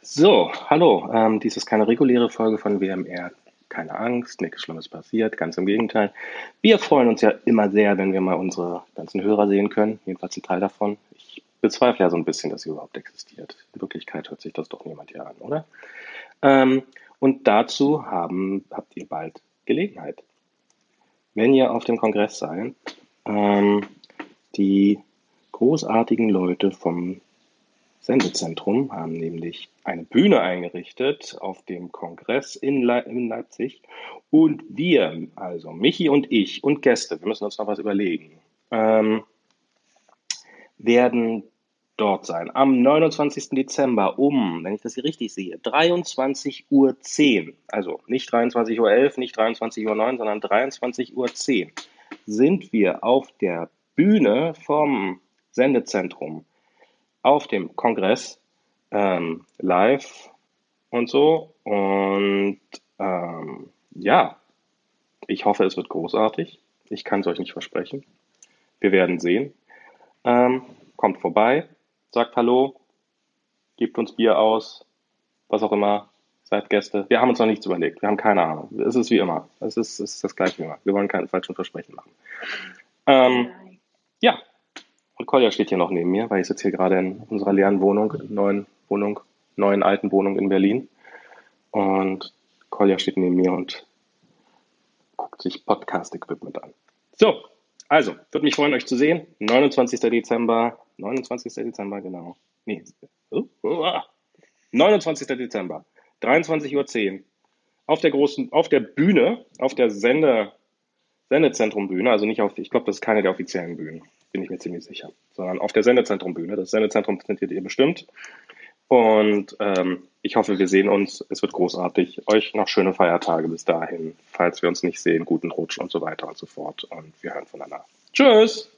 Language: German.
So, hallo. Ähm, dies ist keine reguläre Folge von WMR. Keine Angst, nichts Schlimmes passiert, ganz im Gegenteil. Wir freuen uns ja immer sehr, wenn wir mal unsere ganzen Hörer sehen können, jedenfalls ein Teil davon. Ich bezweifle ja so ein bisschen, dass sie überhaupt existiert. In Wirklichkeit hört sich das doch niemand hier an, oder? Ähm, und dazu haben, habt ihr bald Gelegenheit. Wenn ihr auf dem Kongress seid, ähm, die großartigen Leute vom Sendezentrum haben nämlich eine Bühne eingerichtet auf dem Kongress in, Le in, Leipzig. Und wir, also Michi und ich und Gäste, wir müssen uns noch was überlegen, ähm, werden dort sein. Am 29. Dezember um, wenn ich das hier richtig sehe, 23.10 Uhr. Also nicht 23.11 Uhr, nicht 23.09 Uhr, sondern 23.10 Uhr sind wir auf der Bühne vom Sendezentrum auf dem Kongress ähm, live und so. Und ähm, ja, ich hoffe, es wird großartig. Ich kann es euch nicht versprechen. Wir werden sehen. Ähm, kommt vorbei, sagt Hallo, gebt uns Bier aus, was auch immer, seid Gäste. Wir haben uns noch nichts überlegt. Wir haben keine Ahnung. Es ist wie immer. Es ist, es ist das gleiche wie immer. Wir wollen keine falschen Versprechen machen. Ähm, ja, Kolja steht hier noch neben mir, weil ich sitze hier gerade in unserer leeren Wohnung, neuen Wohnung, neuen alten Wohnung in Berlin. Und Kolja steht neben mir und guckt sich Podcast-Equipment an. So, also, würde mich freuen, euch zu sehen. 29. Dezember, 29. Dezember, genau. Nee, oh, oh, 29. Dezember, 23.10 Uhr. Auf der großen, auf der Bühne, auf der Sende, Sendezentrum-Bühne, also nicht auf, ich glaube, das ist keine der offiziellen Bühnen bin ich mir ziemlich sicher, sondern auf der Sendezentrumbühne. Das Sendezentrum präsentiert ihr bestimmt. Und ähm, ich hoffe, wir sehen uns. Es wird großartig. Euch noch schöne Feiertage bis dahin. Falls wir uns nicht sehen, guten Rutsch und so weiter und so fort. Und wir hören voneinander. Tschüss!